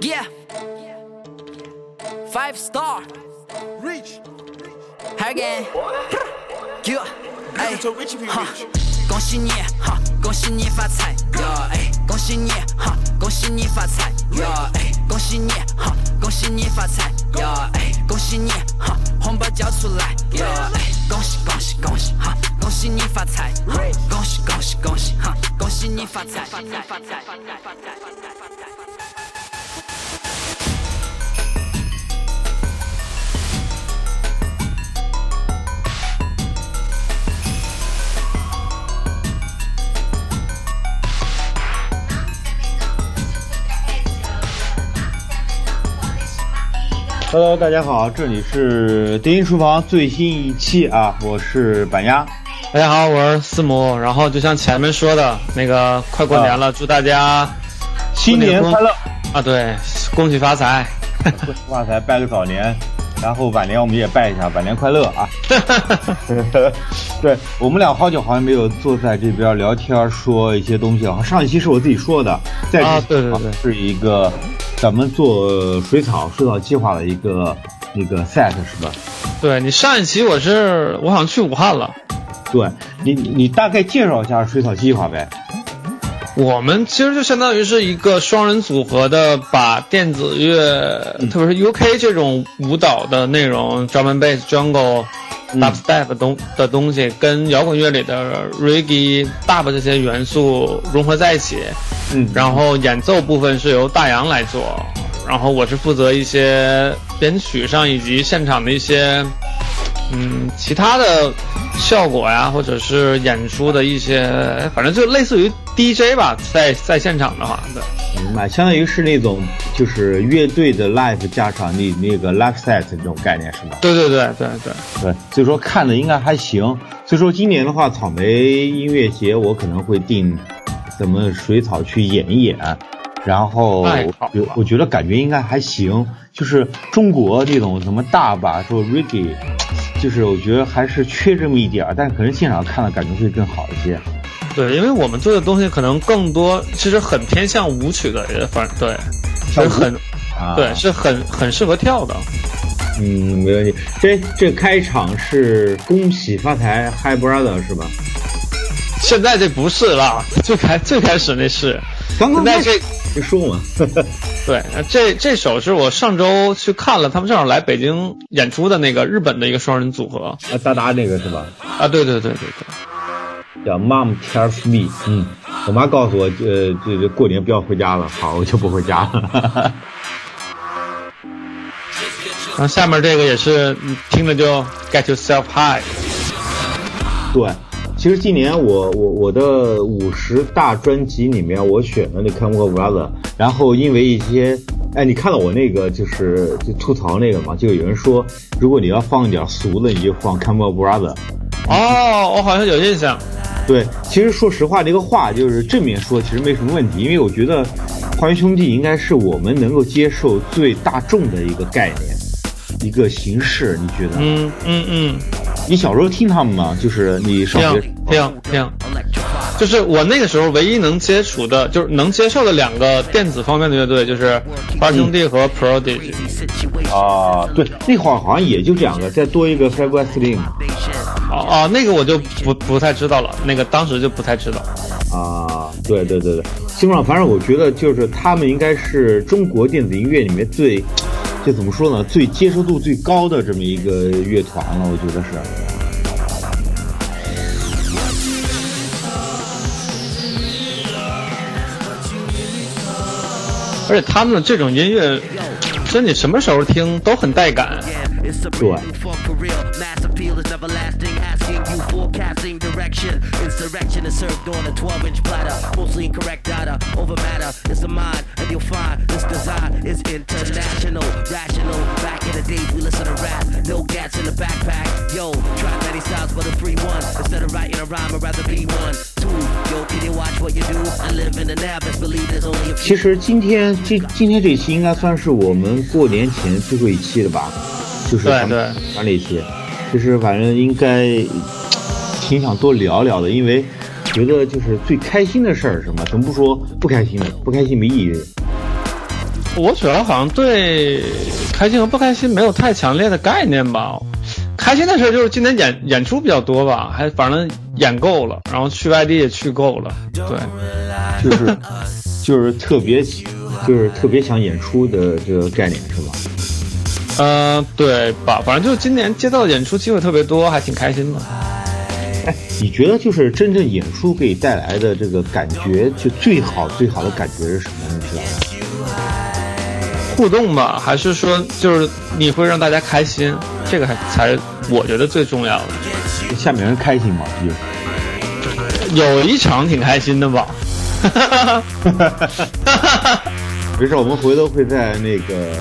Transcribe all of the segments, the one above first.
Yeah. Five star. Reach. Again. Yeah. 哎，就 Richie P 哈 Rich，恭喜你哈，恭喜你发财呀！哎，恭喜你哈，恭喜你发财呀！哎，恭喜你哈，恭喜你发财呀！哎，恭喜你哈，红包交出来呀！哎，恭喜恭喜恭喜哈，恭喜你发财哈，恭喜恭喜恭喜哈，恭喜你发财发财发财发财发财发财发财。Hello，大家好，这里是丁音厨房最新一期啊，我是板鸭。大家好，我是思母。然后就像前面说的那个，快过年了，祝大家新年快乐，啊！对，恭喜发财。恭喜发财，拜个早年，然后晚年我们也拜一下，晚年快乐啊！对我们俩好久好像没有坐在这边聊天说一些东西了。上一期是我自己说的，在对对对是一个咱们做水草水草计划的一个那个 set 是吧？对你上一期我是我好像去武汉了。对你你你大概介绍一下水草计划呗？我们其实就相当于是一个双人组合的，把电子乐，特别是 UK 这种舞蹈的内容，drum and bass、jungle、嗯 dubstep 的东的东西，跟摇滚乐里的 reggae、dub 这些元素融合在一起。嗯，然后演奏部分是由大洋来做，然后我是负责一些编曲上以及现场的一些，嗯，其他的效果呀，或者是演出的一些，反正就类似于 DJ 吧，在在现场的话，对，明白，相当于是那种就是乐队的 live 加上你那个 live set 这种概念是吧？对对对对对，对，所以说看的应该还行。所以说今年的话，草莓音乐节我可能会定咱们水草去演一演，然后我我觉得感觉应该还行。就是中国这种什么大吧，说 reggae，就是我觉得还是缺这么一点儿，但是可能现场看的感觉会更好一些。对，因为我们做的东西可能更多，其实很偏向舞曲的，也反对，是很，啊，对，是很很适合跳的。嗯，没问题。这这开场是恭喜发财，Hi Brother 是吧？现在这不是了，最开最开始那是，刚刚开现在这始别说嘛。对，这这首是我上周去看了，他们正好来北京演出的那个日本的一个双人组合。啊，达达那个是吧？啊，对对对对对，叫 Mom tells me，嗯，我妈告诉我，呃，这这过年不要回家了，好，我就不回家了。然后下面这个也是你听着就 get yourself high，对，其实今年我我我的五十大专辑里面，我选了那 Come On Brother，然后因为一些，哎，你看到我那个就是就吐槽那个嘛，就有人说，如果你要放一点俗的，你就放 Come On Brother。哦，我好像有印象，对，其实说实话，这个话就是正面说，其实没什么问题，因为我觉得花园兄弟应该是我们能够接受最大众的一个概念，一个形式。你觉得？嗯嗯嗯，你小时候听他们吗？就是你上听学听听，就是我那个时候唯一能接触的，就是能接受的两个电子方面的乐队，就是八兄弟和 Prodigy。啊，对，那会儿好像也就这两个，再多一个 Five West Slim 哦哦，那个我就不不太知道了，那个当时就不太知道。啊，对对对对，基本上反正我觉得就是他们应该是中国电子音乐里面最，就怎么说呢，最接受度最高的这么一个乐团了，我觉得是。而且他们的这种音乐，真的什么时候听都很带感。对， Mass appeal is everlasting, asking you forecasting direction. Insurrection is served on a 12 inch platter. Mostly incorrect data over matter. It's the mind, and you'll find this design is international, rational. Back in the days, we listen to rap. No gats in the backpack. Yo, try many styles, but a 3 1. Instead of writing a rhyme, I'd rather be one. Two, yo, can you watch what you do? I live in the now, best believe there's only a 其 few. 实今天这今天这期应该算是我们过年前最后一期了吧？ 就是对对咱那期，就是反正应该挺想多聊聊的，因为觉得就是最开心的事儿是什么？咱不说不开心的，不开心没意义。我主要好像对开心和不开心没有太强烈的概念吧。开心的事就是今年演演出比较多吧，还反正演够了，然后去外地也去够了，对，就是就是特别就是特别想演出的这个概念是吧？呃，对吧？反正就是今年接到的演出机会特别多，还挺开心的。哎，你觉得就是真正演出给你带来的这个感觉，就最好最好的感觉是什么？你知道吗？互动吧，还是说就是你会让大家开心？这个还才我觉得最重要的。下面人开心吗？有有一场挺开心的吧。哈哈哈没事，我们回头会在那个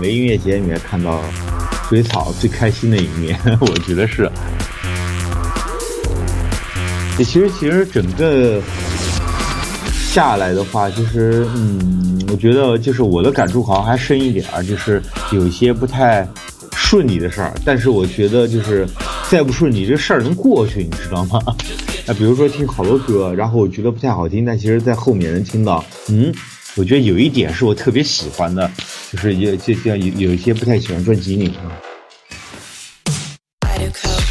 草莓音乐节里面看到水草最开心的一面，我觉得是。其实，其实整个下来的话，其实，嗯，我觉得就是我的感触好像还深一点儿，就是有一些不太顺利的事儿。但是我觉得，就是再不顺利，这事儿能过去，你知道吗？啊，比如说听好多歌，然后我觉得不太好听，但其实在后面能听到，嗯，我觉得有一点是我特别喜欢的，就是有就像有有一些不太喜欢专辑里。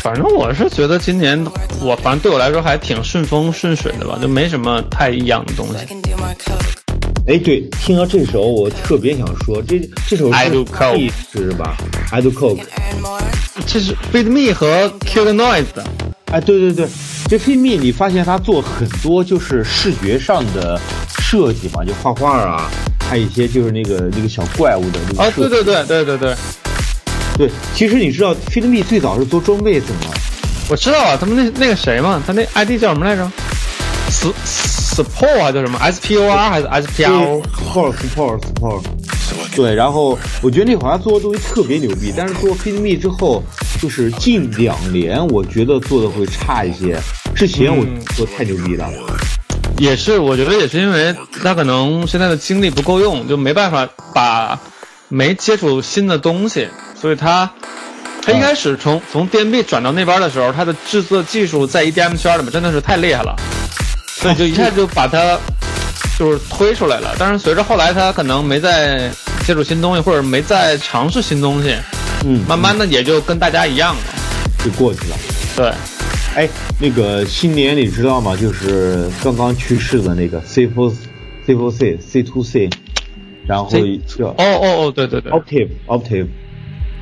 反正我是觉得今年我反正对我来说还挺顺风顺水的吧，就没什么太一样的东西。哎，对，听到这首我特别想说，这这首是是吧？I do coke，这是 Feed Me 和 Kill the Noise 的。哎，对对对，这 Feed Me 你发现他做很多就是视觉上的设计嘛，就画画啊，还有一些就是那个那个小怪物的那个。啊，对对对对对对。对，其实你知道 f i t m e 最早是做装备的吗？我知道啊，他们那那个谁嘛，他那 ID 叫什么来着？S Support 啊，叫什么 S P O R 还是 S P R O？Support Support Support。对，然后我觉得那会儿他做的东西特别牛逼，但是做 Feed Me 之后，就是近两年我觉得做的会差一些。之前我做太牛逼了。也是，我觉得也是因为他可能现在的精力不够用，就没办法把没接触新的东西。所以他，他一开始从从 DMB 转到那边的时候，他的制作技术在 EDM 圈里面真的是太厉害了，所以就一下就把他就是推出来了。但是随着后来他可能没再接触新东西，或者没再尝试新东西，嗯，慢慢的也就跟大家一样了，就过去了。对，哎，那个新年你知道吗？就是刚刚去世的那个 C Four C Four C C Two C，然后叫哦哦哦，对对对，Optive Optive，。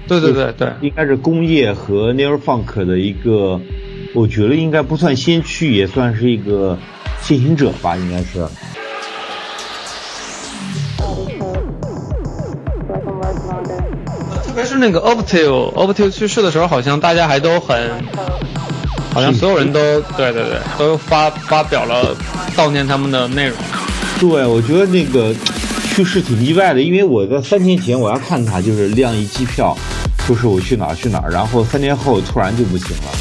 对对对对，应该是工业和 Near Funk 的一个，我觉得应该不算先驱，也算是一个先行者吧，应该是。特别是那个 Optive Optive 去世的时候，好像大家还都很，好像所有人都对对对，都发发表了悼念他们的内容。对，我觉得那个去世挺意外的，因为我在三天前我要看他，就是晾一机票。就是我去哪儿去哪儿，然后三天后突然就不行了，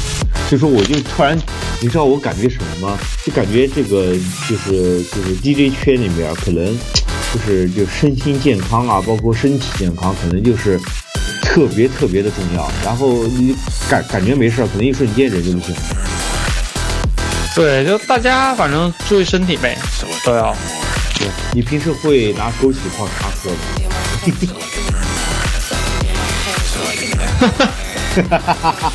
所以说我就突然，你知道我感觉什么吗？就感觉这个就是就是 DJ 圈里面可能就是就身心健康啊，包括身体健康，可能就是特别特别的重要。然后你感感觉没事，可能一瞬间人就不行了。对，就大家反正注意身体呗，都要。对，你平时会拿枸杞泡茶喝吗？哈哈哈哈哈！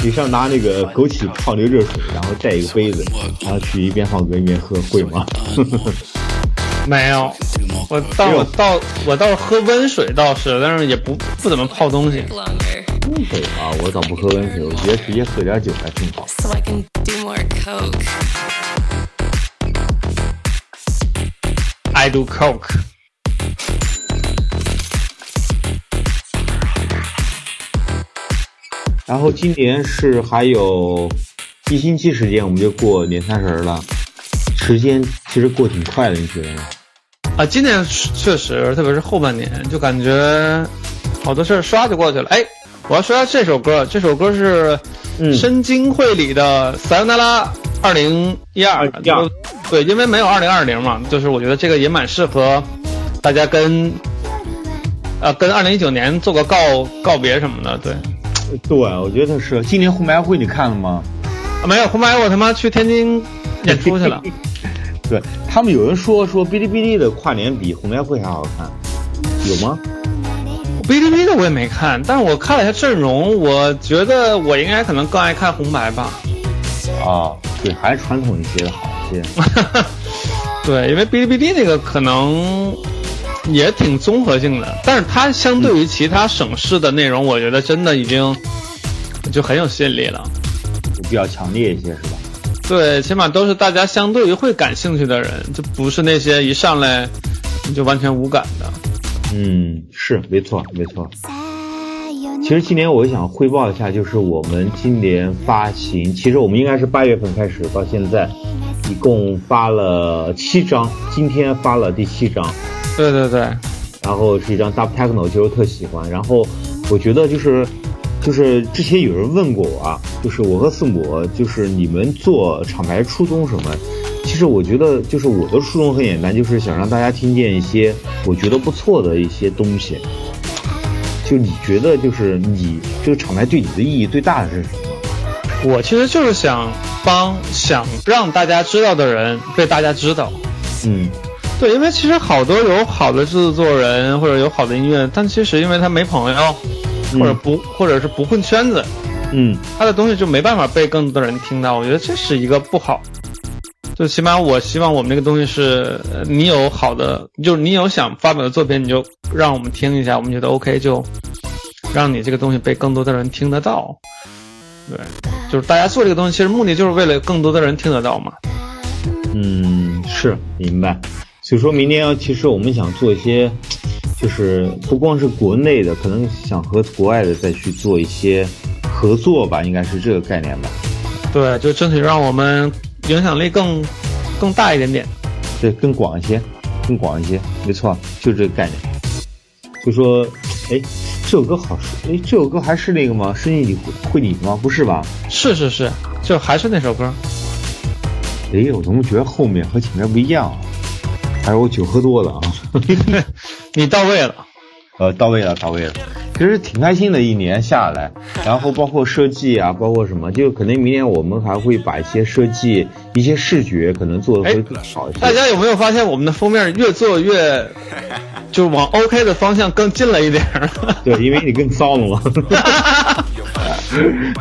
你上拿那个枸杞泡那个热水，然后带一个杯子，然后去一边放歌一边喝，会吗？没有，我倒我倒我倒是喝温水倒是，但是也不不怎么泡东西。温水啊，我倒不喝温水，我觉得直接喝点酒还挺好。I do coke。然后今年是还有一星期时间，我们就过年三十了。时间其实过挺快的，你觉得吗？啊，今年确实，特别是后半年，就感觉好多事儿唰就过去了。哎，我要说下这首歌，这首歌是深津绘里的《塞尤那拉二零一二》。对，因为没有二零二零嘛，就是我觉得这个也蛮适合大家跟啊跟二零一九年做个告告别什么的。对。对，我觉得是。今年红白会你看了吗？啊，没有红白，我他妈去天津演出去了。对他们有人说说哔哩哔哩的跨年比红白会还好看，有吗？哔哩哔哩的我也没看，但是我看了一下阵容，我觉得我应该可能更爱看红白吧。啊，对，还是传统一些的好一些。对，因为哔哩哔哩那个可能也挺综合性的，但是它相对于其他省市的内容，我觉得真的已经就很有吸引力了。就比较强烈一些，是吧？对，起码都是大家相对于会感兴趣的人，就不是那些一上来你就完全无感的。嗯，是没错，没错。其实今年我想汇报一下，就是我们今年发行，其实我们应该是八月份开始到现在，一共发了七张，今天发了第七张。对对对，然后是一张 Dub Techno，其实我特喜欢。然后我觉得就是。就是之前有人问过我啊，就是我和四母，就是你们做厂牌初衷什么？其实我觉得，就是我的初衷很简单，就是想让大家听见一些我觉得不错的一些东西。就你觉得，就是你这个厂牌对你的意义最大的是什么？我其实就是想帮想让大家知道的人被大家知道。嗯，对，因为其实好多有好的制作人或者有好的音乐，但其实因为他没朋友。或者不，或者是不混圈子，嗯，他的东西就没办法被更多的人听到。我觉得这是一个不好。就起码我希望我们这个东西是，你有好的，就是你有想发表的作品，你就让我们听一下，我们觉得 OK，就让你这个东西被更多的人听得到。对，就是大家做这个东西，其实目的就是为了更多的人听得到嘛。嗯，是明白。所以说明年其实我们想做一些。就是不光是国内的，可能想和国外的再去做一些合作吧，应该是这个概念吧。对，就争取让我们影响力更更大一点点。对，更广一些，更广一些，没错，就这个概念。就说，哎，这首歌好是，哎，这首歌还是那个吗？是你会你吗？不是吧？是是是，就还是那首歌。哎，我怎么觉得后面和前面不一样？还是我酒喝多了啊？你到位了，呃，到位了，到位了。其实挺开心的，一年下来，然后包括设计啊，包括什么，就可能明年我们还会把一些设计、一些视觉可能做的会更好一些。大家有没有发现我们的封面越做越，就往 OK 的方向更近了一点？对，因为你更骚了嘛。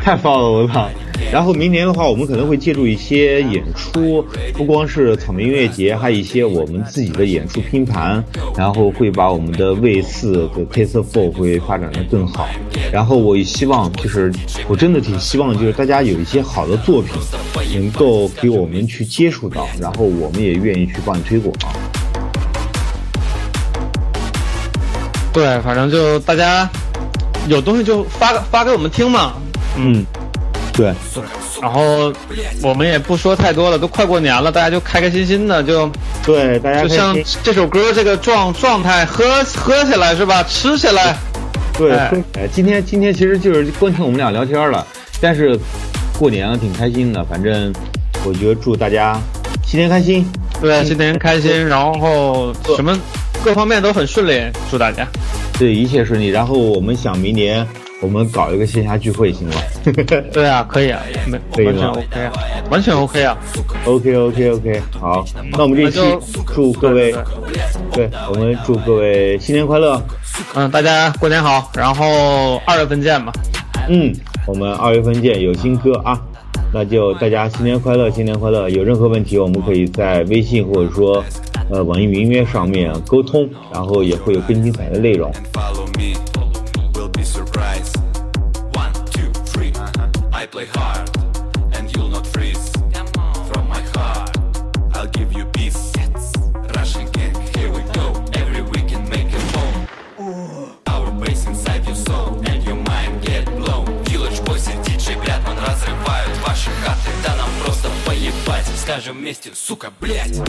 太骚了，我操！然后明年的话，我们可能会借助一些演出，不光是草莓音乐节，还有一些我们自己的演出拼盘，然后会把我们的 V 四的 K 四 Four 会发展的更好。然后我也希望，就是我真的挺希望，就是大家有一些好的作品，能够给我们去接触到，然后我们也愿意去帮你推广。对，反正就大家有东西就发发给我们听嘛。嗯。对，然后我们也不说太多了，都快过年了，大家就开开心心的就，对，大家就像这首歌这个状状态，喝喝起来是吧？吃起来，对，哎，今天今天其实就是光听我们俩聊天了，但是过年了挺开心的，反正我觉得祝大家新年开心，对，新年开心，然后什么各方面都很顺利，祝大家，对，一切顺利，然后我们想明年。我们搞一个线下聚会行吗？对啊，可以啊，没，完全 OK 啊，完全 OK 啊，OK OK OK，好，那我们这期祝各位，对我们祝各位新年快乐，嗯，大家过年好，然后二月份见吧，嗯，我们二月份见，有新歌啊，那就大家新年快乐，新年快乐，有任何问题我们可以在微信或者说呃网易云音乐上面沟通，然后也会有更精彩的内容。Скажем вместе сука блять